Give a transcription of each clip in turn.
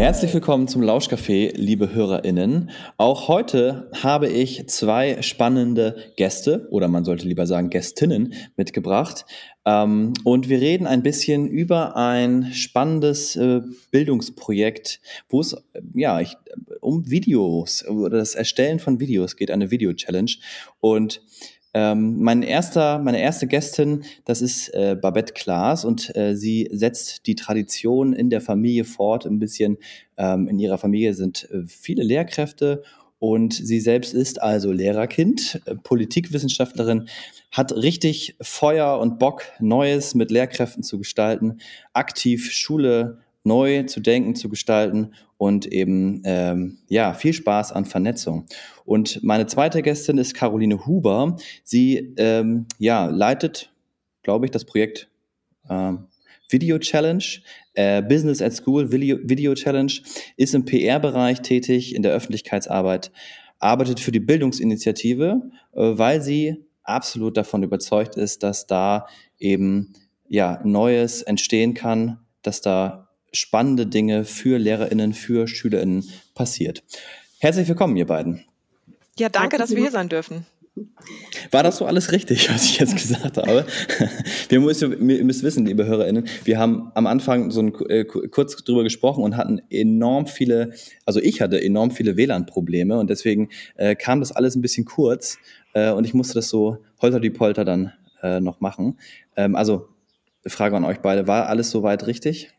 Herzlich willkommen zum Lauschcafé, liebe HörerInnen. Auch heute habe ich zwei spannende Gäste, oder man sollte lieber sagen Gästinnen, mitgebracht. Ähm, und wir reden ein bisschen über ein spannendes äh, Bildungsprojekt, wo es ja, ich, um Videos oder das Erstellen von Videos geht, eine Video-Challenge. Und ähm, mein erster, meine erste Gästin, das ist äh, Babette Klaas und äh, sie setzt die Tradition in der Familie fort. Ein bisschen ähm, in ihrer Familie sind äh, viele Lehrkräfte und sie selbst ist also Lehrerkind, äh, Politikwissenschaftlerin, hat richtig Feuer und Bock, Neues mit Lehrkräften zu gestalten, aktiv Schule neu zu denken, zu gestalten und eben ähm, ja viel Spaß an Vernetzung. Und meine zweite Gästin ist Caroline Huber. Sie ähm, ja leitet, glaube ich, das Projekt ähm, Video Challenge, äh, Business at School Video, Video Challenge, ist im PR-Bereich tätig, in der Öffentlichkeitsarbeit, arbeitet für die Bildungsinitiative, äh, weil sie absolut davon überzeugt ist, dass da eben ja Neues entstehen kann, dass da spannende Dinge für LehrerInnen, für SchülerInnen passiert. Herzlich willkommen, ihr beiden. Ja, danke, dass wir hier sein dürfen. War das so alles richtig, was ich jetzt gesagt habe? Wir müssen, ihr müsst wissen, liebe HörerInnen, wir haben am Anfang so ein, äh, kurz drüber gesprochen und hatten enorm viele, also ich hatte enorm viele WLAN-Probleme und deswegen äh, kam das alles ein bisschen kurz äh, und ich musste das so holter die Polter dann äh, noch machen. Ähm, also, Frage an euch beide, war alles soweit richtig?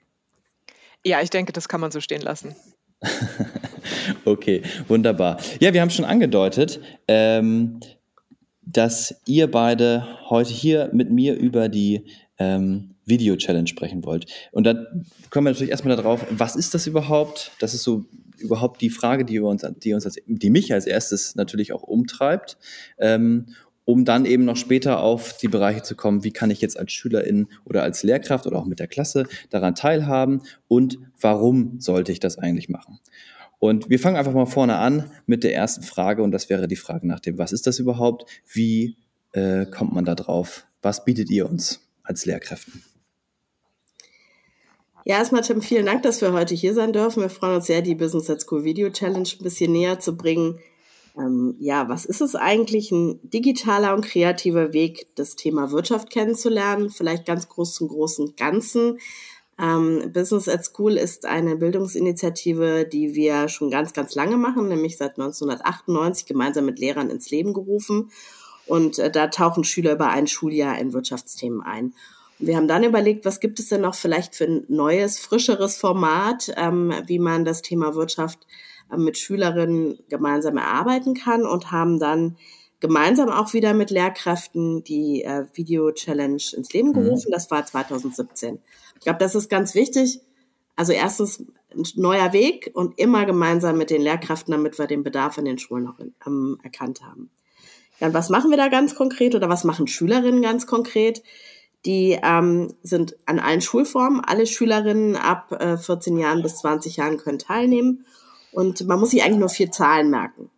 Ja, ich denke, das kann man so stehen lassen. okay, wunderbar. Ja, wir haben schon angedeutet, ähm, dass ihr beide heute hier mit mir über die ähm, Video-Challenge sprechen wollt. Und da kommen wir natürlich erstmal darauf, was ist das überhaupt? Das ist so überhaupt die Frage, die, uns, die, uns als, die mich als erstes natürlich auch umtreibt. Ähm, um dann eben noch später auf die Bereiche zu kommen, wie kann ich jetzt als Schülerin oder als Lehrkraft oder auch mit der Klasse daran teilhaben und warum sollte ich das eigentlich machen? Und wir fangen einfach mal vorne an mit der ersten Frage und das wäre die Frage nach dem, was ist das überhaupt? Wie äh, kommt man da drauf? Was bietet ihr uns als Lehrkräften? Ja, erstmal Tim, vielen Dank, dass wir heute hier sein dürfen. Wir freuen uns sehr, die Business at School Video Challenge ein bisschen näher zu bringen. Ähm, ja, was ist es eigentlich? Ein digitaler und kreativer Weg, das Thema Wirtschaft kennenzulernen, vielleicht ganz groß zum großen Ganzen. Ähm, Business at School ist eine Bildungsinitiative, die wir schon ganz, ganz lange machen, nämlich seit 1998 gemeinsam mit Lehrern ins Leben gerufen. Und äh, da tauchen Schüler über ein Schuljahr in Wirtschaftsthemen ein. Und wir haben dann überlegt, was gibt es denn noch vielleicht für ein neues, frischeres Format, ähm, wie man das Thema Wirtschaft mit Schülerinnen gemeinsam erarbeiten kann und haben dann gemeinsam auch wieder mit Lehrkräften die äh, Video Challenge ins Leben mhm. gerufen. Mhm. Das war 2017. Ich glaube, das ist ganz wichtig. Also erstens ein neuer Weg und immer gemeinsam mit den Lehrkräften, damit wir den Bedarf in den Schulen noch in, ähm, erkannt haben. Und was machen wir da ganz konkret oder was machen Schülerinnen ganz konkret? Die ähm, sind an allen Schulformen. Alle Schülerinnen ab äh, 14 Jahren bis 20 Jahren können teilnehmen und man muss sich eigentlich nur vier Zahlen merken.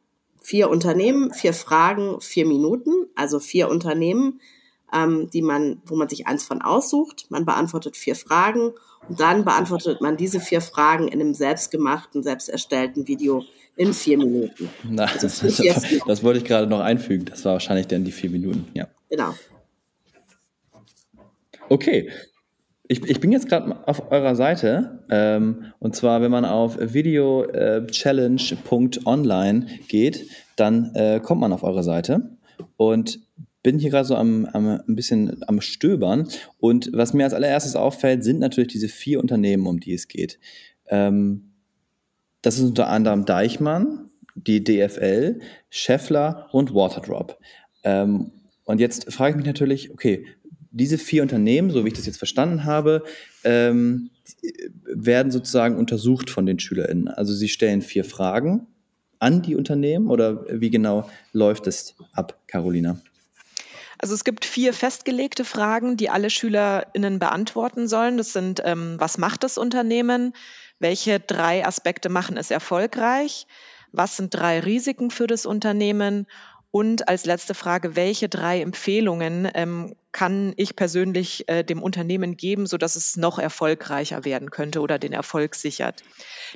Vier Unternehmen, vier Fragen, vier Minuten, also vier Unternehmen, ähm, die man, wo man sich eins von aussucht. Man beantwortet vier Fragen und dann beantwortet man diese vier Fragen in einem selbstgemachten, selbst erstellten Video in vier Minuten. Na, also das, das, das wollte ich gerade noch einfügen. Das war wahrscheinlich dann die vier Minuten, ja. Genau. Okay, ich, ich bin jetzt gerade auf eurer Seite ähm, und zwar, wenn man auf videochallenge.online geht, dann äh, kommt man auf eure Seite und bin hier gerade so am, am, ein bisschen am Stöbern und was mir als allererstes auffällt, sind natürlich diese vier Unternehmen, um die es geht. Ähm, das ist unter anderem Deichmann, die DFL, Scheffler und Waterdrop. Ähm, und jetzt frage ich mich natürlich, okay, diese vier Unternehmen, so wie ich das jetzt verstanden habe, ähm, werden sozusagen untersucht von den SchülerInnen. Also sie stellen vier Fragen an die Unternehmen oder wie genau läuft es ab, Carolina? Also es gibt vier festgelegte Fragen, die alle SchülerInnen beantworten sollen. Das sind, ähm, was macht das Unternehmen? Welche drei Aspekte machen es erfolgreich? Was sind drei Risiken für das Unternehmen? Und als letzte Frage, welche drei Empfehlungen ähm, kann ich persönlich äh, dem Unternehmen geben, sodass es noch erfolgreicher werden könnte oder den Erfolg sichert.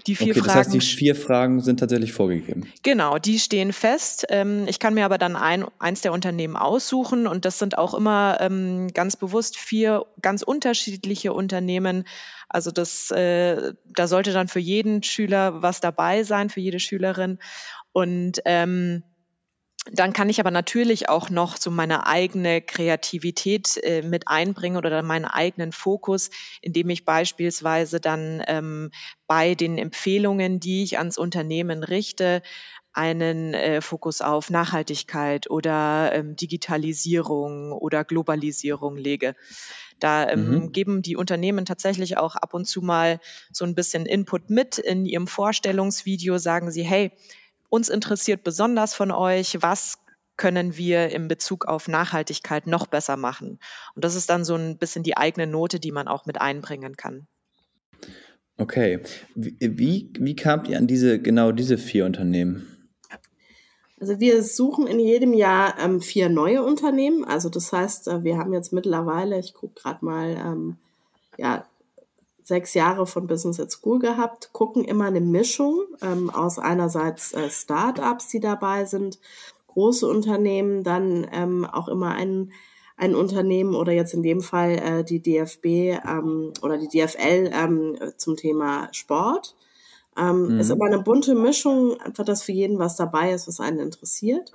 Die vier okay, das Fragen, heißt, die vier Fragen sind tatsächlich vorgegeben. Genau, die stehen fest. Ähm, ich kann mir aber dann ein, eins der Unternehmen aussuchen und das sind auch immer ähm, ganz bewusst vier ganz unterschiedliche Unternehmen. Also das, äh, da sollte dann für jeden Schüler was dabei sein, für jede Schülerin. Und ähm, dann kann ich aber natürlich auch noch so meine eigene Kreativität äh, mit einbringen oder meinen eigenen Fokus, indem ich beispielsweise dann ähm, bei den Empfehlungen, die ich ans Unternehmen richte, einen äh, Fokus auf Nachhaltigkeit oder ähm, Digitalisierung oder Globalisierung lege. Da ähm, mhm. geben die Unternehmen tatsächlich auch ab und zu mal so ein bisschen Input mit. In ihrem Vorstellungsvideo sagen sie, hey, uns interessiert besonders von euch, was können wir in Bezug auf Nachhaltigkeit noch besser machen? Und das ist dann so ein bisschen die eigene Note, die man auch mit einbringen kann. Okay. Wie, wie, wie kamt ihr an diese, genau diese vier Unternehmen? Also wir suchen in jedem Jahr ähm, vier neue Unternehmen. Also das heißt, äh, wir haben jetzt mittlerweile, ich gucke gerade mal, ähm, ja, sechs Jahre von Business at School gehabt, gucken immer eine Mischung ähm, aus einerseits äh, Startups, die dabei sind, große Unternehmen, dann ähm, auch immer ein, ein Unternehmen oder jetzt in dem Fall äh, die DFB ähm, oder die DFL ähm, zum Thema Sport. Ähm, mhm. Ist aber eine bunte Mischung, einfach, dass für jeden was dabei ist, was einen interessiert.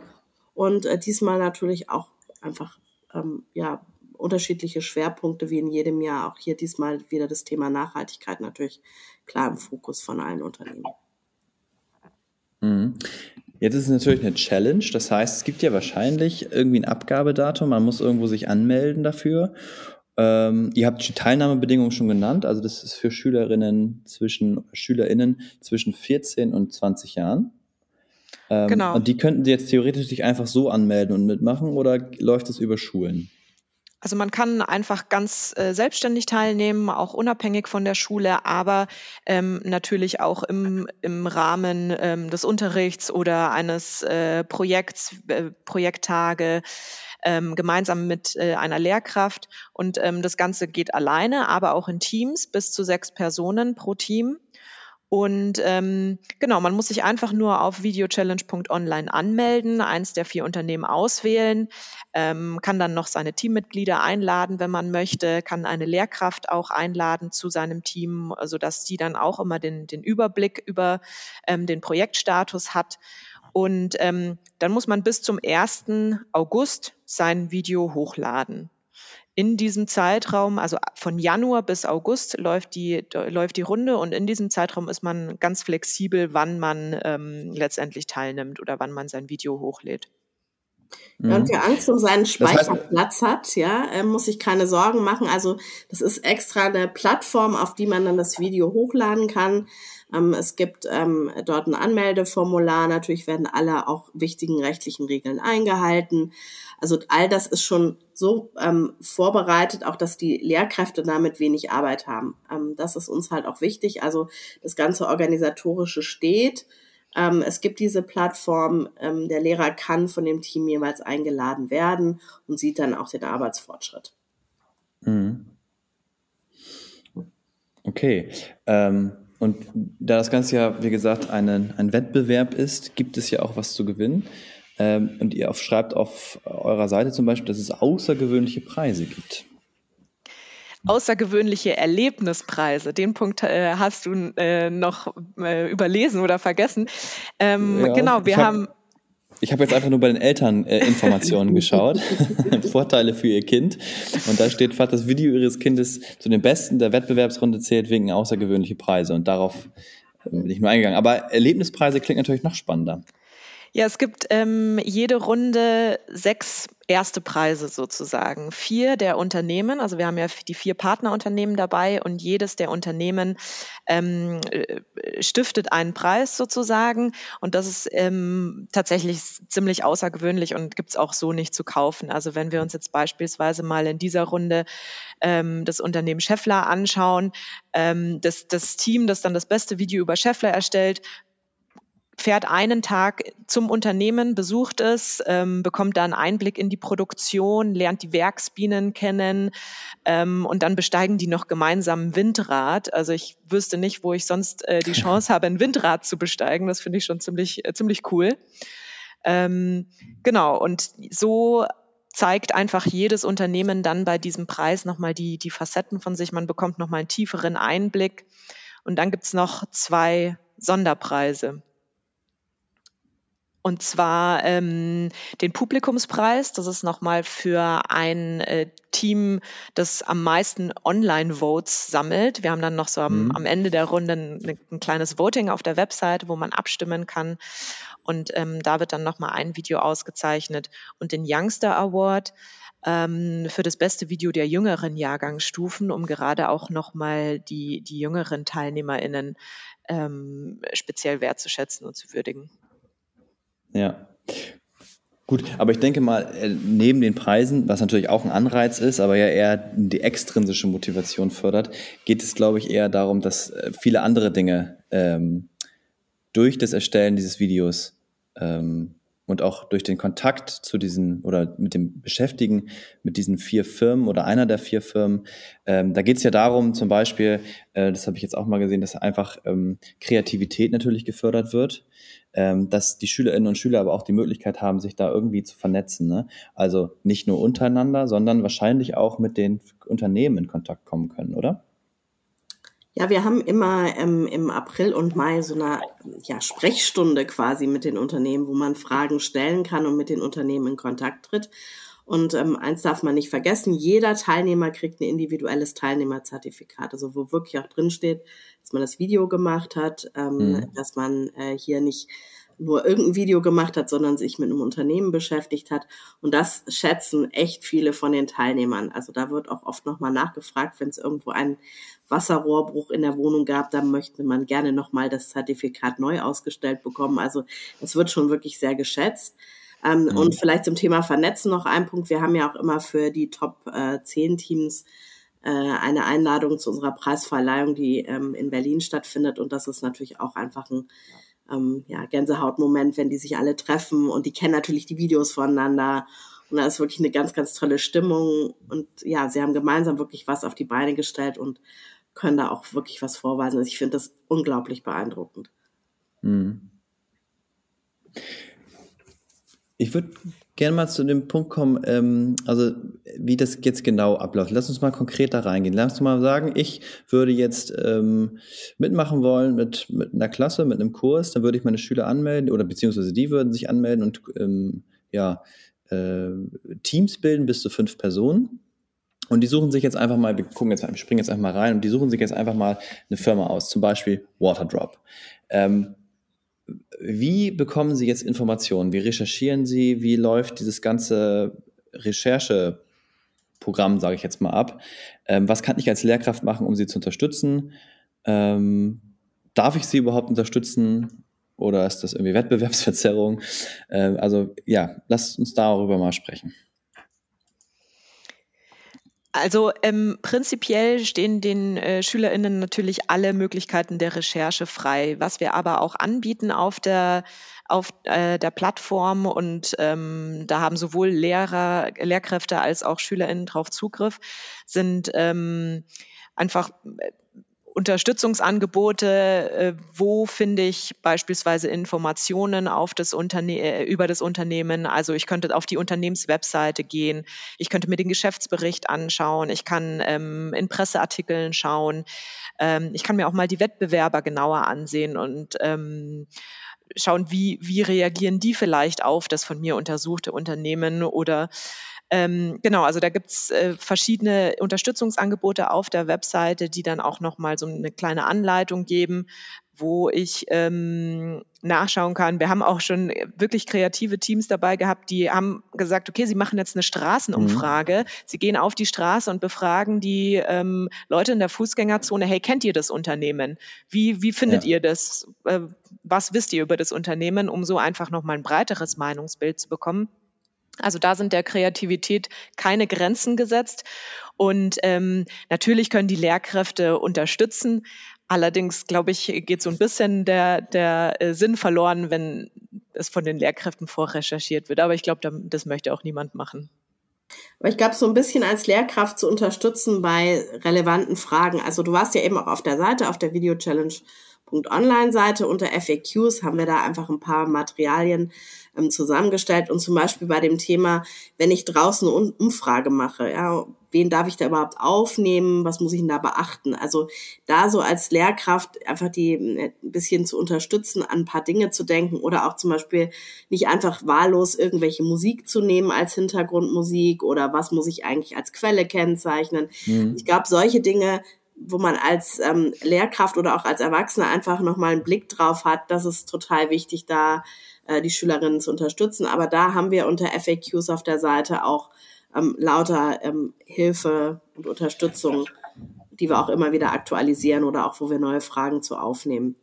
Und äh, diesmal natürlich auch einfach ähm, ja unterschiedliche Schwerpunkte wie in jedem Jahr. Auch hier diesmal wieder das Thema Nachhaltigkeit natürlich klar im Fokus von allen Unternehmen. Mhm. Jetzt ist es natürlich eine Challenge. Das heißt, es gibt ja wahrscheinlich irgendwie ein Abgabedatum. Man muss irgendwo sich anmelden dafür. Ähm, ihr habt die Teilnahmebedingungen schon genannt. Also das ist für Schülerinnen zwischen Schülerinnen zwischen 14 und 20 Jahren. Ähm, genau. Und die könnten jetzt theoretisch sich einfach so anmelden und mitmachen oder läuft es über Schulen? Also man kann einfach ganz äh, selbstständig teilnehmen, auch unabhängig von der Schule, aber ähm, natürlich auch im, im Rahmen ähm, des Unterrichts oder eines äh, Projekts, äh, Projekttage, ähm, gemeinsam mit äh, einer Lehrkraft. Und ähm, das Ganze geht alleine, aber auch in Teams, bis zu sechs Personen pro Team. Und ähm, genau, man muss sich einfach nur auf videochallenge.online anmelden, eins der vier Unternehmen auswählen, ähm, kann dann noch seine Teammitglieder einladen, wenn man möchte, kann eine Lehrkraft auch einladen zu seinem Team, sodass die dann auch immer den, den Überblick über ähm, den Projektstatus hat. Und ähm, dann muss man bis zum 1. August sein Video hochladen in diesem Zeitraum, also von Januar bis August läuft die, läuft die Runde und in diesem Zeitraum ist man ganz flexibel, wann man ähm, letztendlich teilnimmt oder wann man sein Video hochlädt. Ja, und wer Angst um seinen Speicherplatz das heißt, hat, ja, äh, muss sich keine Sorgen machen. Also das ist extra eine Plattform, auf die man dann das Video hochladen kann. Ähm, es gibt ähm, dort ein Anmeldeformular. Natürlich werden alle auch wichtigen rechtlichen Regeln eingehalten. Also all das ist schon so ähm, vorbereitet, auch dass die Lehrkräfte damit wenig Arbeit haben. Das ist uns halt auch wichtig. Also das ganze organisatorische steht. Ähm, es gibt diese Plattform. Ähm, der Lehrer kann von dem Team jeweils eingeladen werden und sieht dann auch den Arbeitsfortschritt. Mhm. Okay. Ähm, und da das Ganze ja, wie gesagt, einen, ein Wettbewerb ist, gibt es ja auch was zu gewinnen. Ähm, und ihr schreibt auf eurer Seite zum Beispiel, dass es außergewöhnliche Preise gibt. Außergewöhnliche Erlebnispreise. Den Punkt äh, hast du äh, noch äh, überlesen oder vergessen. Ähm, ja, genau, wir hab, haben ich habe jetzt einfach nur bei den Eltern äh, Informationen geschaut. Vorteile für ihr Kind. Und da steht, falls das Video ihres Kindes zu den Besten der Wettbewerbsrunde zählt, wegen außergewöhnliche Preise. Und darauf äh, bin ich nur eingegangen. Aber Erlebnispreise klingt natürlich noch spannender. Ja, es gibt ähm, jede Runde sechs erste Preise sozusagen. Vier der Unternehmen, also wir haben ja die vier Partnerunternehmen dabei und jedes der Unternehmen ähm, äh, stiftet einen Preis sozusagen. Und das ist ähm, tatsächlich ziemlich außergewöhnlich und gibt's auch so nicht zu kaufen. Also wenn wir uns jetzt beispielsweise mal in dieser Runde ähm, das Unternehmen Scheffler anschauen, ähm, das, das Team, das dann das beste Video über Scheffler erstellt, fährt einen Tag zum Unternehmen, besucht es, ähm, bekommt da einen Einblick in die Produktion, lernt die Werksbienen kennen ähm, und dann besteigen die noch gemeinsam ein Windrad. Also ich wüsste nicht, wo ich sonst äh, die Chance habe, ein Windrad zu besteigen. Das finde ich schon ziemlich, äh, ziemlich cool. Ähm, genau, und so zeigt einfach jedes Unternehmen dann bei diesem Preis nochmal die, die Facetten von sich. Man bekommt nochmal einen tieferen Einblick. Und dann gibt's noch zwei Sonderpreise. Und zwar ähm, den Publikumspreis. Das ist nochmal für ein äh, Team, das am meisten Online-Votes sammelt. Wir haben dann noch so am, mhm. am Ende der Runde ein, ein, kleines Voting auf der Webseite, wo man abstimmen kann. Und ähm, da wird dann nochmal ein Video ausgezeichnet. Und den Youngster Award ähm, für das beste Video der jüngeren Jahrgangsstufen, um gerade auch nochmal die, die jüngeren TeilnehmerInnen ähm, speziell wertzuschätzen und zu würdigen. Ja. Gut, aber ich denke mal, äh, neben den Preisen, was natürlich auch ein Anreiz ist, aber ja eher die extrinsische Motivation fördert, geht es, glaube ich, eher darum, dass äh, viele andere Dinge ähm, durch das Erstellen dieses Videos ähm, und auch durch den Kontakt zu diesen oder mit dem Beschäftigen mit diesen vier Firmen oder einer der vier Firmen, ähm, da geht es ja darum, zum Beispiel, äh, das habe ich jetzt auch mal gesehen, dass einfach ähm, Kreativität natürlich gefördert wird ähm, dass die Schülerinnen und Schüler aber auch die Möglichkeit haben, sich da irgendwie zu vernetzen. Ne? Also nicht nur untereinander, sondern wahrscheinlich auch mit den Unternehmen in Kontakt kommen können, oder? Ja, wir haben immer ähm, im April und Mai so eine ja, Sprechstunde quasi mit den Unternehmen, wo man Fragen stellen kann und mit den Unternehmen in Kontakt tritt. Und ähm, eins darf man nicht vergessen, jeder Teilnehmer kriegt ein individuelles Teilnehmerzertifikat, also wo wirklich auch drin steht, dass man das Video gemacht hat, ähm, mhm. dass man äh, hier nicht nur irgendein Video gemacht hat, sondern sich mit einem Unternehmen beschäftigt hat. Und das schätzen echt viele von den Teilnehmern. Also da wird auch oft nochmal nachgefragt, wenn es irgendwo einen Wasserrohrbruch in der Wohnung gab, dann möchte man gerne nochmal das Zertifikat neu ausgestellt bekommen. Also es wird schon wirklich sehr geschätzt. Ähm, mhm. Und vielleicht zum Thema Vernetzen noch ein Punkt. Wir haben ja auch immer für die Top äh, 10 Teams äh, eine Einladung zu unserer Preisverleihung, die ähm, in Berlin stattfindet. Und das ist natürlich auch einfach ein ähm, ja, Gänsehautmoment, wenn die sich alle treffen und die kennen natürlich die Videos voneinander. Und da ist wirklich eine ganz, ganz tolle Stimmung. Und ja, sie haben gemeinsam wirklich was auf die Beine gestellt und können da auch wirklich was vorweisen. Also ich finde das unglaublich beeindruckend. Mhm. Ich würde gerne mal zu dem Punkt kommen, ähm, also wie das jetzt genau abläuft. Lass uns mal konkret da reingehen. Lass uns mal sagen, ich würde jetzt ähm, mitmachen wollen mit, mit einer Klasse, mit einem Kurs, dann würde ich meine Schüler anmelden oder beziehungsweise die würden sich anmelden und ähm, ja, äh, Teams bilden bis zu fünf Personen. Und die suchen sich jetzt einfach mal, wir gucken jetzt, wir springen jetzt einfach mal rein und die suchen sich jetzt einfach mal eine Firma aus, zum Beispiel Waterdrop. Ähm, wie bekommen Sie jetzt Informationen? Wie recherchieren Sie? Wie läuft dieses ganze Rechercheprogramm, sage ich jetzt mal, ab? Ähm, was kann ich als Lehrkraft machen, um Sie zu unterstützen? Ähm, darf ich Sie überhaupt unterstützen? Oder ist das irgendwie Wettbewerbsverzerrung? Ähm, also ja, lasst uns darüber mal sprechen. Also ähm, prinzipiell stehen den äh, SchülerInnen natürlich alle Möglichkeiten der Recherche frei. Was wir aber auch anbieten auf der auf äh, der Plattform und ähm, da haben sowohl Lehrer, Lehrkräfte als auch SchülerInnen drauf Zugriff, sind ähm, einfach Unterstützungsangebote, äh, wo finde ich beispielsweise Informationen auf das Unterne äh, über das Unternehmen. Also ich könnte auf die Unternehmenswebseite gehen, ich könnte mir den Geschäftsbericht anschauen, ich kann ähm, in Presseartikeln schauen, ähm, ich kann mir auch mal die Wettbewerber genauer ansehen und ähm, schauen, wie, wie reagieren die vielleicht auf das von mir untersuchte Unternehmen oder ähm, genau, also da gibt's äh, verschiedene Unterstützungsangebote auf der Webseite, die dann auch nochmal so eine kleine Anleitung geben, wo ich ähm, nachschauen kann. Wir haben auch schon wirklich kreative Teams dabei gehabt, die haben gesagt, okay, sie machen jetzt eine Straßenumfrage. Mhm. Sie gehen auf die Straße und befragen die ähm, Leute in der Fußgängerzone, hey, kennt ihr das Unternehmen? Wie, wie findet ja. ihr das? Äh, was wisst ihr über das Unternehmen, um so einfach nochmal ein breiteres Meinungsbild zu bekommen? Also da sind der Kreativität keine Grenzen gesetzt. Und ähm, natürlich können die Lehrkräfte unterstützen, Allerdings, glaube ich, geht so ein bisschen der, der äh, Sinn verloren, wenn es von den Lehrkräften vorrecherchiert wird. Aber ich glaube, das möchte auch niemand machen. Aber ich glaube, so ein bisschen als Lehrkraft zu unterstützen bei relevanten Fragen. Also du warst ja eben auch auf der Seite, auf der Video Challenge Online-Seite unter FAQs haben wir da einfach ein paar Materialien ähm, zusammengestellt und zum Beispiel bei dem Thema, wenn ich draußen eine Umfrage mache, ja, wen darf ich da überhaupt aufnehmen, was muss ich denn da beachten? Also da so als Lehrkraft einfach die äh, ein bisschen zu unterstützen, an ein paar Dinge zu denken oder auch zum Beispiel nicht einfach wahllos irgendwelche Musik zu nehmen als Hintergrundmusik oder was muss ich eigentlich als Quelle kennzeichnen. Mhm. Ich glaube, solche Dinge wo man als ähm, Lehrkraft oder auch als Erwachsener einfach nochmal einen Blick drauf hat, das ist total wichtig, da die Schülerinnen zu unterstützen. Aber da haben wir unter FAQs auf der Seite auch ähm, lauter ähm, Hilfe und Unterstützung, die wir auch immer wieder aktualisieren oder auch wo wir neue Fragen zu aufnehmen.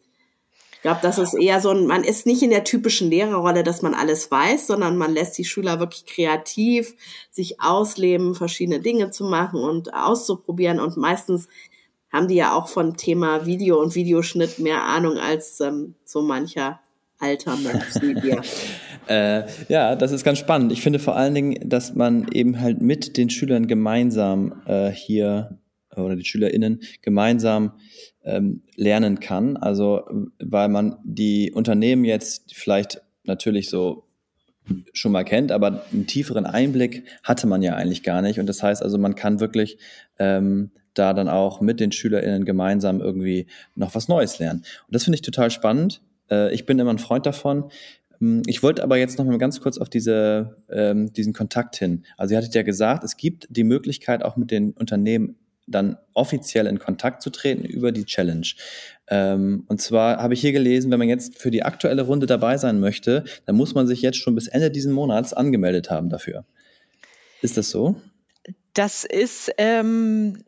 Ich glaube, das ist eher so ein, man ist nicht in der typischen Lehrerrolle, dass man alles weiß, sondern man lässt die Schüler wirklich kreativ sich ausleben, verschiedene Dinge zu machen und auszuprobieren. Und meistens haben die ja auch von Thema Video und Videoschnitt mehr Ahnung als ähm, so mancher alter Mensch wie wir. äh, ja, das ist ganz spannend. Ich finde vor allen Dingen, dass man eben halt mit den Schülern gemeinsam äh, hier oder die SchülerInnen gemeinsam ähm, lernen kann. Also, weil man die Unternehmen jetzt vielleicht natürlich so schon mal kennt, aber einen tieferen Einblick hatte man ja eigentlich gar nicht. Und das heißt also, man kann wirklich ähm, da dann auch mit den SchülerInnen gemeinsam irgendwie noch was Neues lernen. Und das finde ich total spannend. Äh, ich bin immer ein Freund davon. Hm, ich wollte aber jetzt noch mal ganz kurz auf diese, ähm, diesen Kontakt hin. Also ihr hattet ja gesagt, es gibt die Möglichkeit, auch mit den Unternehmen dann offiziell in Kontakt zu treten über die Challenge. Ähm, und zwar habe ich hier gelesen, wenn man jetzt für die aktuelle Runde dabei sein möchte, dann muss man sich jetzt schon bis Ende diesen Monats angemeldet haben dafür. Ist das so? Das ist ähm,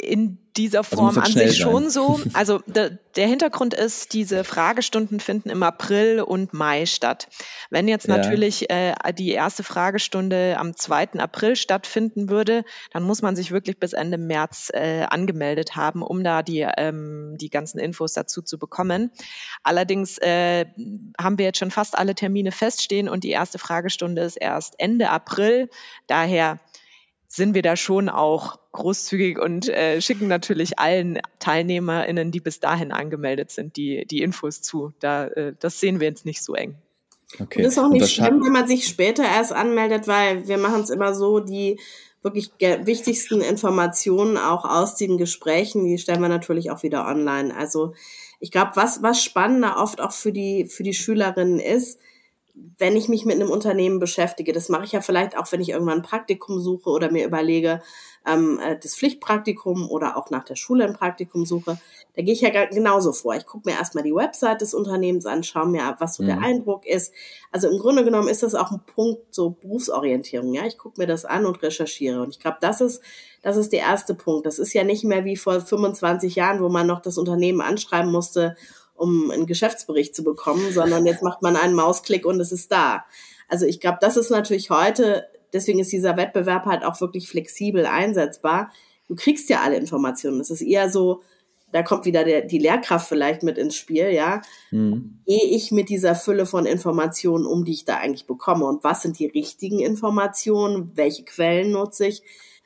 in dieser also Form also an sich schon so. Also de, der Hintergrund ist, diese Fragestunden finden im April und Mai statt. Wenn jetzt ja. natürlich äh, die erste Fragestunde am 2. April stattfinden würde, dann muss man sich wirklich bis Ende März äh, angemeldet haben, um da die, ähm, die ganzen Infos dazu zu bekommen. Allerdings äh, haben wir jetzt schon fast alle Termine feststehen und die erste Fragestunde ist erst Ende April. Daher sind wir da schon auch großzügig und äh, schicken natürlich allen TeilnehmerInnen, die bis dahin angemeldet sind, die, die Infos zu. Da, äh, das sehen wir jetzt nicht so eng. Okay. Und das ist auch nicht schlimm, wenn man sich später erst anmeldet, weil wir machen es immer so, die wirklich wichtigsten Informationen auch aus den Gesprächen, die stellen wir natürlich auch wieder online. Also ich glaube, was, was spannender oft auch für die, für die Schülerinnen ist, wenn ich mich mit einem Unternehmen beschäftige, das mache ich ja vielleicht auch, wenn ich irgendwann ein Praktikum suche oder mir überlege, ähm, äh, das Pflichtpraktikum oder auch nach der Schule ein Praktikum suche, da gehe ich ja genauso vor. Ich gucke mir erstmal die Website des Unternehmens an, schaue mir ab, was so mhm. der Eindruck ist. Also im Grunde genommen ist das auch ein Punkt so Berufsorientierung. Ja, ich gucke mir das an und recherchiere. Und ich glaube, das ist das ist der erste Punkt. Das ist ja nicht mehr wie vor 25 Jahren, wo man noch das Unternehmen anschreiben musste um einen Geschäftsbericht zu bekommen, sondern jetzt macht man einen Mausklick und es ist da. Also ich glaube, das ist natürlich heute, deswegen ist dieser Wettbewerb halt auch wirklich flexibel einsetzbar. Du kriegst ja alle Informationen. Es ist eher so, da kommt wieder der, die Lehrkraft vielleicht mit ins Spiel, ja. Mhm. Gehe ich mit dieser Fülle von Informationen um, die ich da eigentlich bekomme? Und was sind die richtigen Informationen? Welche Quellen nutze ich?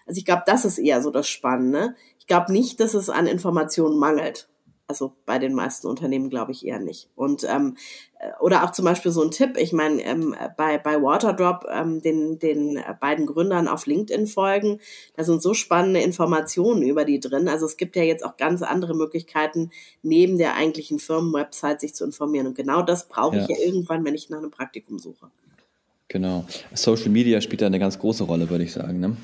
Also ich glaube, das ist eher so das Spannende. Ich glaube nicht, dass es an Informationen mangelt. Also bei den meisten Unternehmen glaube ich eher nicht. Und ähm, äh, oder auch zum Beispiel so ein Tipp, ich meine, ähm, bei, bei Waterdrop, ähm, den, den beiden Gründern auf LinkedIn folgen, da sind so spannende Informationen über die drin. Also es gibt ja jetzt auch ganz andere Möglichkeiten, neben der eigentlichen Firmenwebsite sich zu informieren. Und genau das brauche ja. ich ja irgendwann, wenn ich nach einem Praktikum suche. Genau. Social Media spielt da eine ganz große Rolle, würde ich sagen. Ne?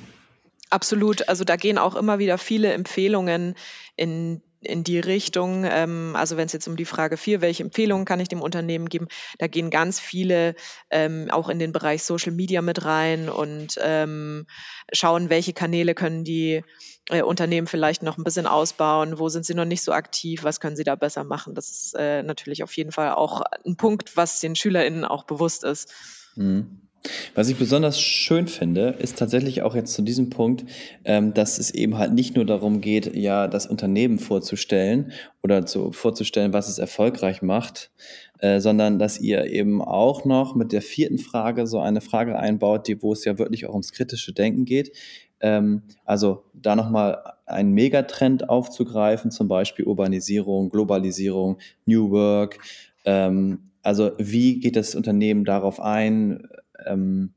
Absolut. Also da gehen auch immer wieder viele Empfehlungen in in die Richtung, ähm, also wenn es jetzt um die Frage 4, welche Empfehlungen kann ich dem Unternehmen geben, da gehen ganz viele ähm, auch in den Bereich Social Media mit rein und ähm, schauen, welche Kanäle können die äh, Unternehmen vielleicht noch ein bisschen ausbauen, wo sind sie noch nicht so aktiv, was können sie da besser machen. Das ist äh, natürlich auf jeden Fall auch ein Punkt, was den SchülerInnen auch bewusst ist. Mhm. Was ich besonders schön finde, ist tatsächlich auch jetzt zu diesem Punkt, ähm, dass es eben halt nicht nur darum geht, ja, das Unternehmen vorzustellen oder zu, vorzustellen, was es erfolgreich macht, äh, sondern dass ihr eben auch noch mit der vierten Frage so eine Frage einbaut, die, wo es ja wirklich auch ums kritische Denken geht. Ähm, also da nochmal einen Megatrend aufzugreifen, zum Beispiel Urbanisierung, Globalisierung, New Work. Ähm, also wie geht das Unternehmen darauf ein? Ähm,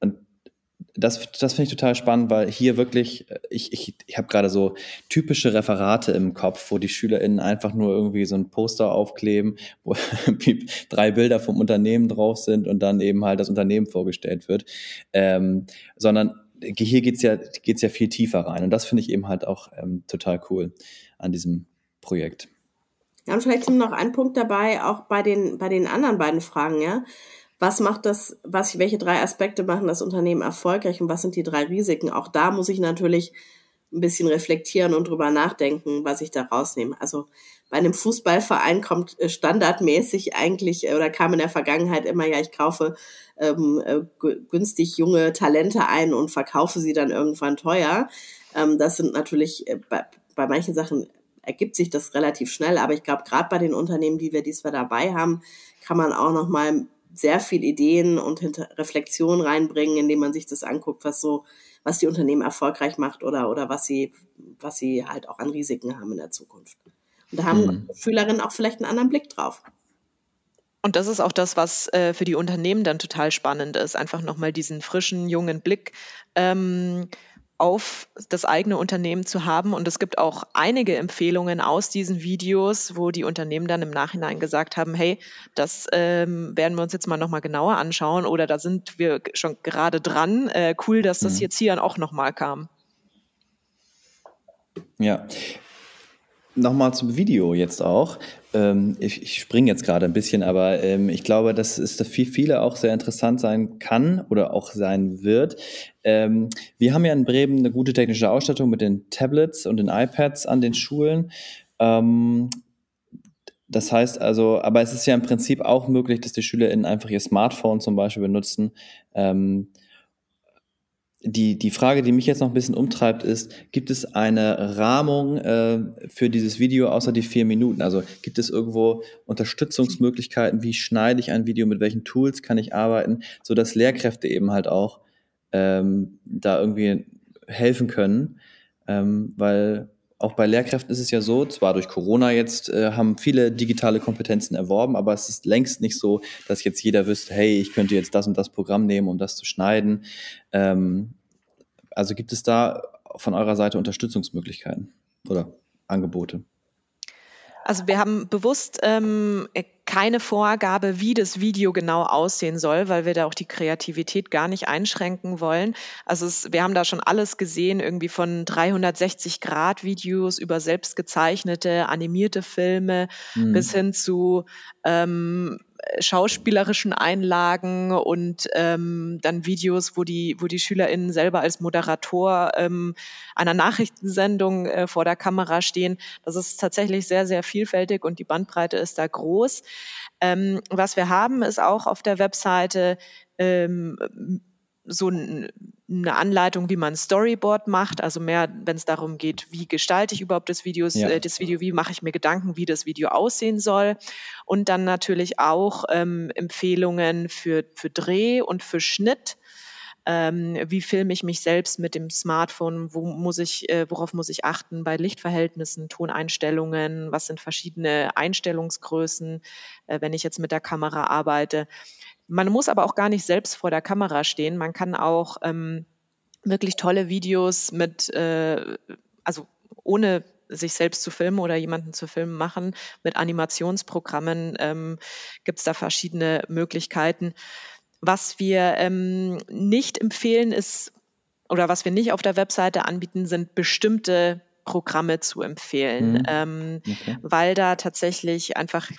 und das, das finde ich total spannend, weil hier wirklich, äh, ich, ich, ich habe gerade so typische Referate im Kopf, wo die SchülerInnen einfach nur irgendwie so ein Poster aufkleben, wo drei Bilder vom Unternehmen drauf sind und dann eben halt das Unternehmen vorgestellt wird. Ähm, sondern hier geht's ja, geht's ja viel tiefer rein. Und das finde ich eben halt auch ähm, total cool an diesem Projekt. Ja, und vielleicht noch ein Punkt dabei, auch bei den, bei den anderen beiden Fragen, ja was macht das, was, welche drei Aspekte machen das Unternehmen erfolgreich und was sind die drei Risiken? Auch da muss ich natürlich ein bisschen reflektieren und drüber nachdenken, was ich da rausnehme. Also bei einem Fußballverein kommt äh, standardmäßig eigentlich äh, oder kam in der Vergangenheit immer, ja, ich kaufe ähm, äh, günstig junge Talente ein und verkaufe sie dann irgendwann teuer. Ähm, das sind natürlich äh, bei, bei manchen Sachen ergibt sich das relativ schnell, aber ich glaube, gerade bei den Unternehmen, die wir diesmal dabei haben, kann man auch noch mal sehr viel Ideen und Reflexion reinbringen, indem man sich das anguckt, was so, was die Unternehmen erfolgreich macht oder, oder was sie, was sie halt auch an Risiken haben in der Zukunft. Und da haben mhm. Schülerinnen auch vielleicht einen anderen Blick drauf. Und das ist auch das, was äh, für die Unternehmen dann total spannend ist, einfach nochmal diesen frischen, jungen Blick ähm, auf das eigene Unternehmen zu haben. Und es gibt auch einige Empfehlungen aus diesen Videos, wo die Unternehmen dann im Nachhinein gesagt haben, hey, das ähm, werden wir uns jetzt mal nochmal genauer anschauen oder da sind wir schon gerade dran. Äh, cool, dass das mhm. jetzt hier auch nochmal kam. Ja, Nochmal zum Video jetzt auch. Ähm, ich, ich springe jetzt gerade ein bisschen, aber ähm, ich glaube, dass es für viele auch sehr interessant sein kann oder auch sein wird. Ähm, wir haben ja in Bremen eine gute technische Ausstattung mit den Tablets und den iPads an den Schulen. Ähm, das heißt also, aber es ist ja im Prinzip auch möglich, dass die SchülerInnen einfach ihr Smartphone zum Beispiel benutzen. Die, die Frage, die mich jetzt noch ein bisschen umtreibt, ist, gibt es eine Rahmung äh, für dieses Video außer die vier Minuten? Also gibt es irgendwo Unterstützungsmöglichkeiten? Wie schneide ich ein Video? Mit welchen Tools kann ich arbeiten? So dass Lehrkräfte eben halt auch ähm, da irgendwie helfen können. Ähm, weil auch bei Lehrkräften ist es ja so, zwar durch Corona jetzt äh, haben viele digitale Kompetenzen erworben, aber es ist längst nicht so, dass jetzt jeder wüsste, hey, ich könnte jetzt das und das Programm nehmen, um das zu schneiden. Ähm, also gibt es da von eurer Seite Unterstützungsmöglichkeiten oder Angebote? Also wir haben bewusst ähm, keine Vorgabe, wie das Video genau aussehen soll, weil wir da auch die Kreativität gar nicht einschränken wollen. Also es, wir haben da schon alles gesehen, irgendwie von 360 Grad Videos über selbst gezeichnete, animierte Filme mhm. bis hin zu ähm, schauspielerischen Einlagen und ähm, dann Videos, wo die, wo die SchülerInnen selber als Moderator ähm, einer Nachrichtensendung äh, vor der Kamera stehen. Das ist tatsächlich sehr, sehr vielfältig und die Bandbreite ist da groß. Ähm, was wir haben, ist auch auf der Webseite ähm, so eine Anleitung, wie man Storyboard macht, also mehr, wenn es darum geht, wie gestalte ich überhaupt das Video, ja. äh, das Video, wie mache ich mir Gedanken, wie das Video aussehen soll. Und dann natürlich auch ähm, Empfehlungen für, für Dreh und für Schnitt. Ähm, wie filme ich mich selbst mit dem Smartphone? Wo muss ich, äh, worauf muss ich achten bei Lichtverhältnissen, Toneinstellungen? Was sind verschiedene Einstellungsgrößen, äh, wenn ich jetzt mit der Kamera arbeite? Man muss aber auch gar nicht selbst vor der Kamera stehen. Man kann auch ähm, wirklich tolle Videos mit, äh, also ohne sich selbst zu filmen oder jemanden zu filmen machen. Mit Animationsprogrammen ähm, gibt es da verschiedene Möglichkeiten. Was wir ähm, nicht empfehlen ist, oder was wir nicht auf der Webseite anbieten, sind bestimmte Programme zu empfehlen, mhm. ähm, okay. weil da tatsächlich einfach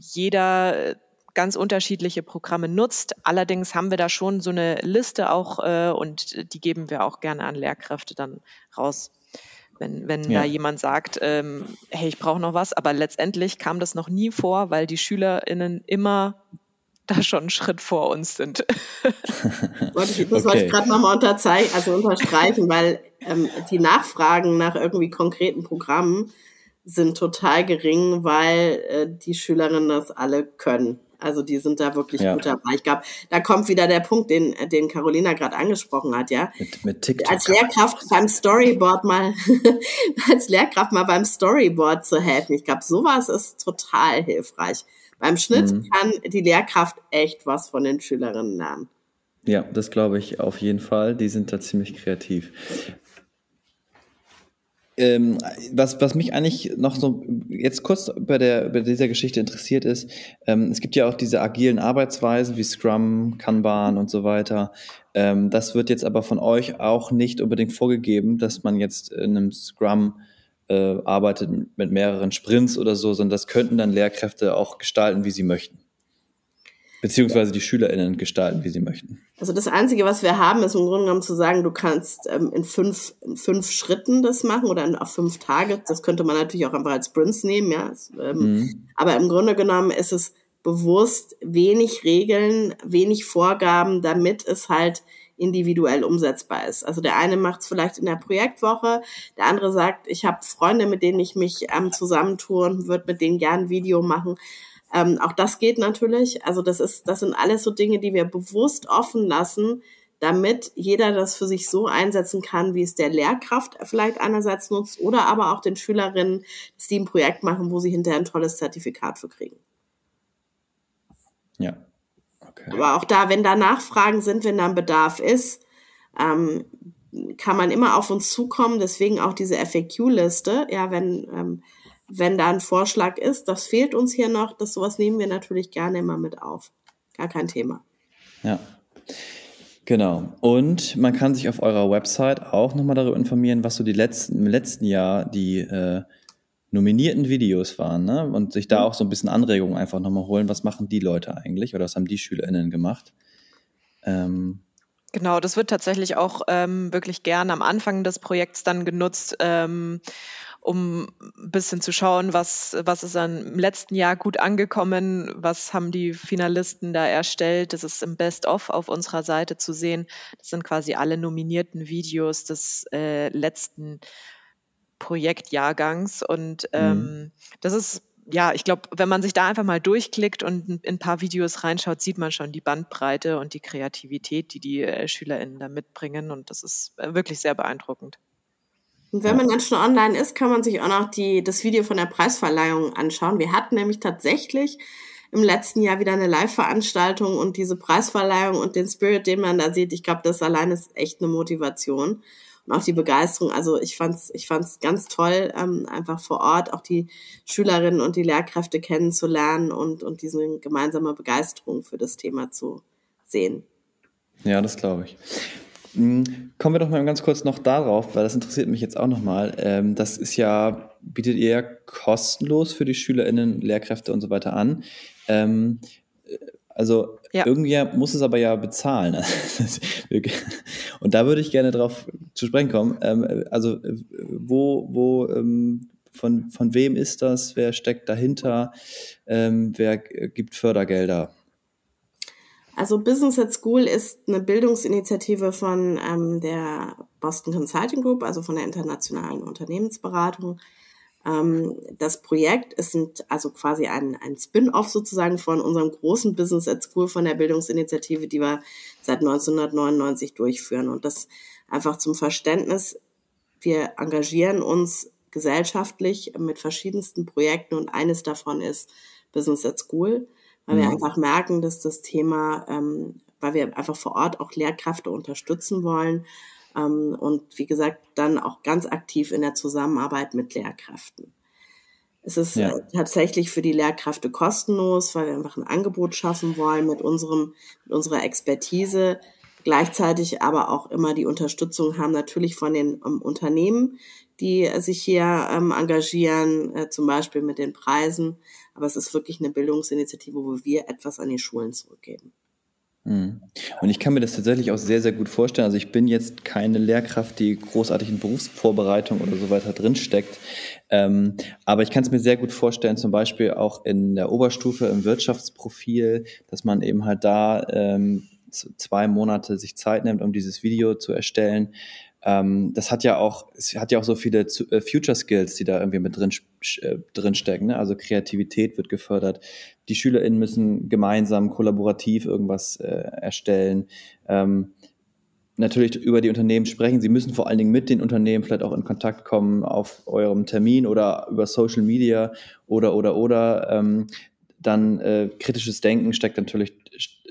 jeder ganz unterschiedliche Programme nutzt. Allerdings haben wir da schon so eine Liste auch äh, und die geben wir auch gerne an Lehrkräfte dann raus. Wenn, wenn ja. da jemand sagt, ähm, hey, ich brauche noch was, aber letztendlich kam das noch nie vor, weil die SchülerInnen immer da schon einen Schritt vor uns sind. wollte ich, das okay. wollte ich gerade nochmal unterzeichnen, also unterstreichen, weil ähm, die Nachfragen nach irgendwie konkreten Programmen sind total gering, weil äh, die Schülerinnen das alle können. Also die sind da wirklich ja. gut dabei. Ich glaube, da kommt wieder der Punkt, den, den Carolina gerade angesprochen hat, ja. Mit, mit TikTok. Als Lehrkraft beim Storyboard mal, als Lehrkraft mal beim Storyboard zu helfen. Ich glaube, sowas ist total hilfreich. Beim Schnitt mhm. kann die Lehrkraft echt was von den Schülerinnen lernen. Ja, das glaube ich auf jeden Fall. Die sind da ziemlich kreativ. Ähm, was, was mich eigentlich noch so jetzt kurz bei, der, bei dieser Geschichte interessiert ist, ähm, es gibt ja auch diese agilen Arbeitsweisen wie Scrum, Kanban und so weiter. Ähm, das wird jetzt aber von euch auch nicht unbedingt vorgegeben, dass man jetzt in einem Scrum äh, arbeitet mit mehreren Sprints oder so, sondern das könnten dann Lehrkräfte auch gestalten, wie sie möchten beziehungsweise die SchülerInnen gestalten, wie sie möchten. Also das Einzige, was wir haben, ist im Grunde genommen zu sagen, du kannst ähm, in, fünf, in fünf Schritten das machen oder in, auf fünf Tage. Das könnte man natürlich auch einfach als Sprints nehmen, ja. Ähm, mhm. Aber im Grunde genommen ist es bewusst wenig Regeln, wenig Vorgaben, damit es halt individuell umsetzbar ist. Also der eine macht es vielleicht in der Projektwoche, der andere sagt, ich habe Freunde, mit denen ich mich ähm, zusammentue und würde mit denen gern ein Video machen. Ähm, auch das geht natürlich. Also das ist, das sind alles so Dinge, die wir bewusst offen lassen, damit jeder das für sich so einsetzen kann, wie es der Lehrkraft vielleicht einerseits nutzt oder aber auch den Schülerinnen, dass die ein Projekt machen, wo sie hinterher ein tolles Zertifikat für kriegen. Ja. Okay. Aber auch da, wenn da Nachfragen sind, wenn da ein Bedarf ist, ähm, kann man immer auf uns zukommen. Deswegen auch diese FAQ-Liste. Ja, wenn ähm, wenn da ein Vorschlag ist, das fehlt uns hier noch, das sowas nehmen wir natürlich gerne immer mit auf. Gar kein Thema. Ja. Genau. Und man kann sich auf eurer Website auch nochmal darüber informieren, was so die letzten, im letzten Jahr die äh, nominierten Videos waren, ne? Und sich da auch so ein bisschen Anregungen einfach nochmal holen, was machen die Leute eigentlich oder was haben die SchülerInnen gemacht. Ähm, Genau, das wird tatsächlich auch ähm, wirklich gern am Anfang des Projekts dann genutzt, ähm, um ein bisschen zu schauen, was, was ist dann im letzten Jahr gut angekommen, was haben die Finalisten da erstellt. Das ist im Best-of auf unserer Seite zu sehen. Das sind quasi alle nominierten Videos des äh, letzten Projektjahrgangs. Und mhm. ähm, mhm. das ist ja, ich glaube, wenn man sich da einfach mal durchklickt und in ein paar Videos reinschaut, sieht man schon die Bandbreite und die Kreativität, die die äh, SchülerInnen da mitbringen. Und das ist äh, wirklich sehr beeindruckend. Und wenn man dann schon online ist, kann man sich auch noch die, das Video von der Preisverleihung anschauen. Wir hatten nämlich tatsächlich im letzten Jahr wieder eine Live-Veranstaltung und diese Preisverleihung und den Spirit, den man da sieht, ich glaube, das allein ist echt eine Motivation und auch die Begeisterung. Also ich fand's, ich fand's ganz toll, ähm, einfach vor Ort auch die Schülerinnen und die Lehrkräfte kennenzulernen und und diese gemeinsame Begeisterung für das Thema zu sehen. Ja, das glaube ich. Hm, kommen wir doch mal ganz kurz noch darauf, weil das interessiert mich jetzt auch nochmal. Ähm, das ist ja, bietet ihr ja kostenlos für die SchülerInnen, Lehrkräfte und so weiter an. Ähm, also ja. irgendwie muss es aber ja bezahlen. und da würde ich gerne drauf zu sprechen kommen. Ähm, also wo, wo, von, von wem ist das? Wer steckt dahinter? wer gibt Fördergelder? Also Business at School ist eine Bildungsinitiative von ähm, der Boston Consulting Group, also von der internationalen Unternehmensberatung. Ähm, das Projekt ist also quasi ein, ein Spin-off sozusagen von unserem großen Business at School von der Bildungsinitiative, die wir seit 1999 durchführen. Und das einfach zum Verständnis, wir engagieren uns gesellschaftlich mit verschiedensten Projekten und eines davon ist Business at School weil mhm. wir einfach merken, dass das Thema, ähm, weil wir einfach vor Ort auch Lehrkräfte unterstützen wollen ähm, und wie gesagt dann auch ganz aktiv in der Zusammenarbeit mit Lehrkräften. Es ist ja. äh, tatsächlich für die Lehrkräfte kostenlos, weil wir einfach ein Angebot schaffen wollen mit unserem, mit unserer Expertise, gleichzeitig aber auch immer die Unterstützung haben natürlich von den um, Unternehmen, die sich hier ähm, engagieren, äh, zum Beispiel mit den Preisen. Aber es ist wirklich eine Bildungsinitiative, wo wir etwas an die Schulen zurückgeben. Mhm. Und ich kann mir das tatsächlich auch sehr, sehr gut vorstellen. Also ich bin jetzt keine Lehrkraft, die großartig in Berufsvorbereitung oder so weiter drinsteckt. Ähm, aber ich kann es mir sehr gut vorstellen, zum Beispiel auch in der Oberstufe im Wirtschaftsprofil, dass man eben halt da ähm, zwei Monate sich Zeit nimmt, um dieses Video zu erstellen. Ähm, das hat ja auch, es hat ja auch so viele äh, Future Skills, die da irgendwie mit drin, äh, drin stecken. Ne? Also Kreativität wird gefördert. Die SchülerInnen müssen gemeinsam, kollaborativ irgendwas äh, erstellen. Ähm, natürlich über die Unternehmen sprechen. Sie müssen vor allen Dingen mit den Unternehmen vielleicht auch in Kontakt kommen auf eurem Termin oder über Social Media oder oder oder. Ähm, dann äh, kritisches Denken steckt natürlich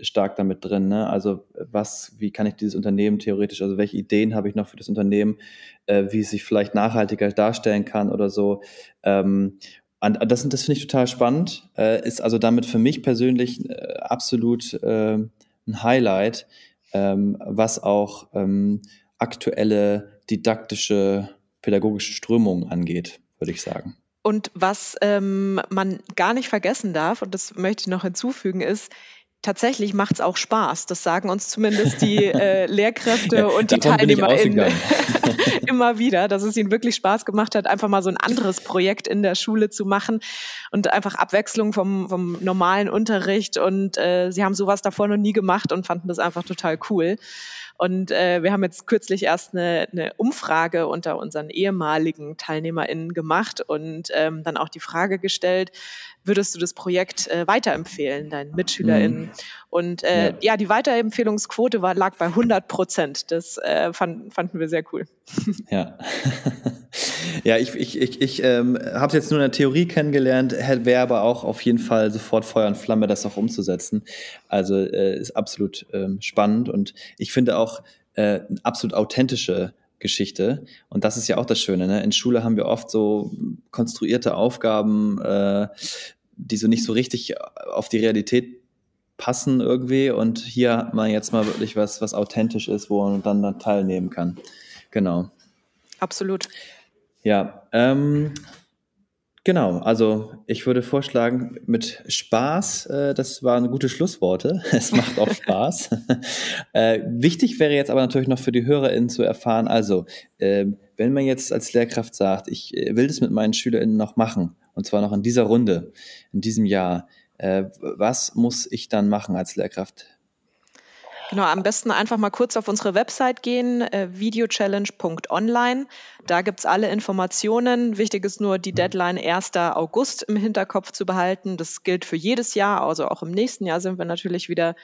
stark damit drin. Ne? Also was, wie kann ich dieses Unternehmen theoretisch, also welche Ideen habe ich noch für das Unternehmen, äh, wie es sich vielleicht nachhaltiger darstellen kann oder so. Ähm, und das, das finde ich total spannend. Äh, ist also damit für mich persönlich äh, absolut äh, ein Highlight, ähm, was auch ähm, aktuelle didaktische, pädagogische Strömungen angeht, würde ich sagen. Und was ähm, man gar nicht vergessen darf, und das möchte ich noch hinzufügen, ist, tatsächlich macht es auch Spaß. Das sagen uns zumindest die äh, Lehrkräfte ja, und die TeilnehmerInnen immer wieder, dass es ihnen wirklich Spaß gemacht hat, einfach mal so ein anderes Projekt in der Schule zu machen und einfach Abwechslung vom, vom normalen Unterricht. Und äh, sie haben sowas davor noch nie gemacht und fanden das einfach total cool. Und äh, wir haben jetzt kürzlich erst eine, eine Umfrage unter unseren ehemaligen TeilnehmerInnen gemacht und ähm, dann auch die Frage gestellt, würdest du das Projekt äh, weiterempfehlen, deinen MitschülerInnen? Mhm. Und äh, ja. ja. die Weiterempfehlungsquote war, lag bei 100 Prozent. Das äh, fand, fanden wir sehr cool. Ja, ja ich, ich, ich, ich ähm, habe es jetzt nur in der Theorie kennengelernt, wäre aber auch auf jeden Fall sofort Feuer und Flamme, das auch umzusetzen. Also äh, ist absolut ähm, spannend und ich finde auch äh, absolut authentische Geschichte. Und das ist ja auch das Schöne. Ne? In Schule haben wir oft so konstruierte Aufgaben, äh, die so nicht so richtig auf die Realität passen irgendwie. Und hier hat man jetzt mal wirklich was, was authentisch ist, wo man dann, dann teilnehmen kann. Genau. Absolut. Ja, ähm, Genau, also ich würde vorschlagen, mit Spaß, äh, das waren gute Schlussworte. Es macht auch Spaß. äh, wichtig wäre jetzt aber natürlich noch für die HörerInnen zu erfahren, also äh, wenn man jetzt als Lehrkraft sagt, ich äh, will das mit meinen SchülerInnen noch machen, und zwar noch in dieser Runde, in diesem Jahr, äh, was muss ich dann machen als Lehrkraft? Genau, am besten einfach mal kurz auf unsere Website gehen, äh, videochallenge.online. Da gibt's alle Informationen. Wichtig ist nur, die Deadline 1. August im Hinterkopf zu behalten. Das gilt für jedes Jahr, also auch im nächsten Jahr sind wir natürlich wieder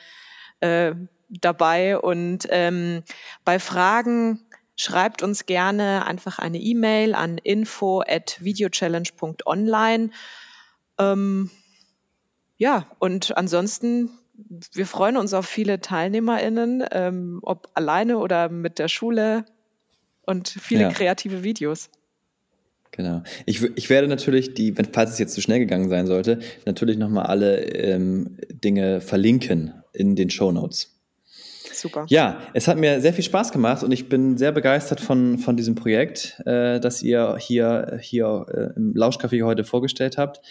äh, dabei. Und ähm, bei Fragen schreibt uns gerne einfach eine E-Mail an info at videochallenge.online. Ähm, ja, und ansonsten wir freuen uns auf viele TeilnehmerInnen, ähm, ob alleine oder mit der Schule und viele ja. kreative Videos. Genau. Ich, ich werde natürlich die, wenn, falls es jetzt zu schnell gegangen sein sollte, natürlich nochmal alle ähm, Dinge verlinken in den Show Notes. Super. Ja, es hat mir sehr viel Spaß gemacht und ich bin sehr begeistert von, von diesem Projekt, äh, das ihr hier, hier äh, im Lauschcafé heute vorgestellt habt.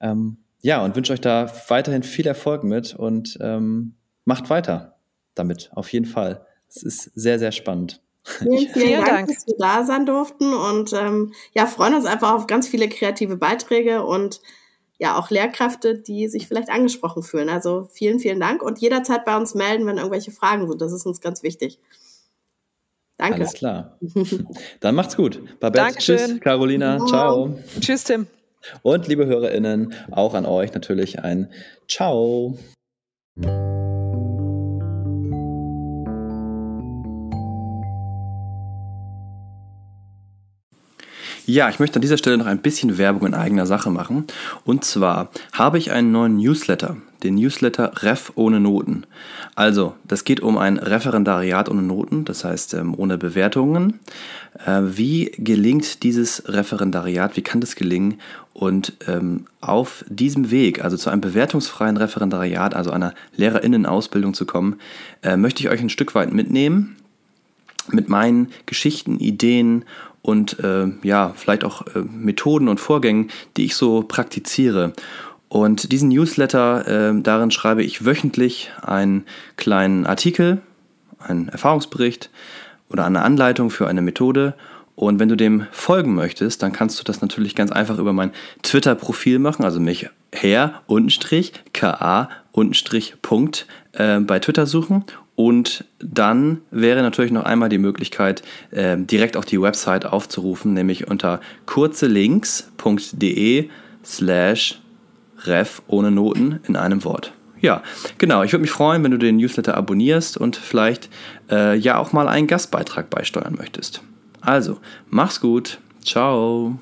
Ähm, ja, und wünsche euch da weiterhin viel Erfolg mit und ähm, macht weiter damit, auf jeden Fall. Es ist sehr, sehr spannend. Vielen, vielen, Dank, Dank, dass wir da sein durften und ähm, ja, freuen uns einfach auf ganz viele kreative Beiträge und ja, auch Lehrkräfte, die sich vielleicht angesprochen fühlen. Also vielen, vielen Dank und jederzeit bei uns melden, wenn irgendwelche Fragen sind. Das ist uns ganz wichtig. Danke. Alles klar. Dann macht's gut. Babette, Dankeschön. tschüss. Carolina, ciao. Tschüss, Tim. Und liebe HörerInnen, auch an euch natürlich ein Ciao. Ja, ich möchte an dieser Stelle noch ein bisschen Werbung in eigener Sache machen. Und zwar habe ich einen neuen Newsletter, den Newsletter Ref ohne Noten. Also, das geht um ein Referendariat ohne Noten, das heißt ähm, ohne Bewertungen. Äh, wie gelingt dieses Referendariat? Wie kann das gelingen? Und ähm, auf diesem Weg, also zu einem bewertungsfreien Referendariat, also einer Lehrerinnenausbildung zu kommen, äh, möchte ich euch ein Stück weit mitnehmen mit meinen Geschichten, Ideen und äh, ja, vielleicht auch äh, Methoden und Vorgängen, die ich so praktiziere. Und diesen Newsletter, äh, darin schreibe ich wöchentlich einen kleinen Artikel, einen Erfahrungsbericht oder eine Anleitung für eine Methode. Und wenn du dem folgen möchtest, dann kannst du das natürlich ganz einfach über mein Twitter-Profil machen, also mich her untenstrich ka untenstrich Punkt äh, bei Twitter suchen und dann wäre natürlich noch einmal die Möglichkeit, äh, direkt auf die Website aufzurufen, nämlich unter kurzelinks.de slash ref ohne Noten in einem Wort. Ja, genau. Ich würde mich freuen, wenn du den Newsletter abonnierst und vielleicht äh, ja auch mal einen Gastbeitrag beisteuern möchtest. Also, mach's gut. Ciao.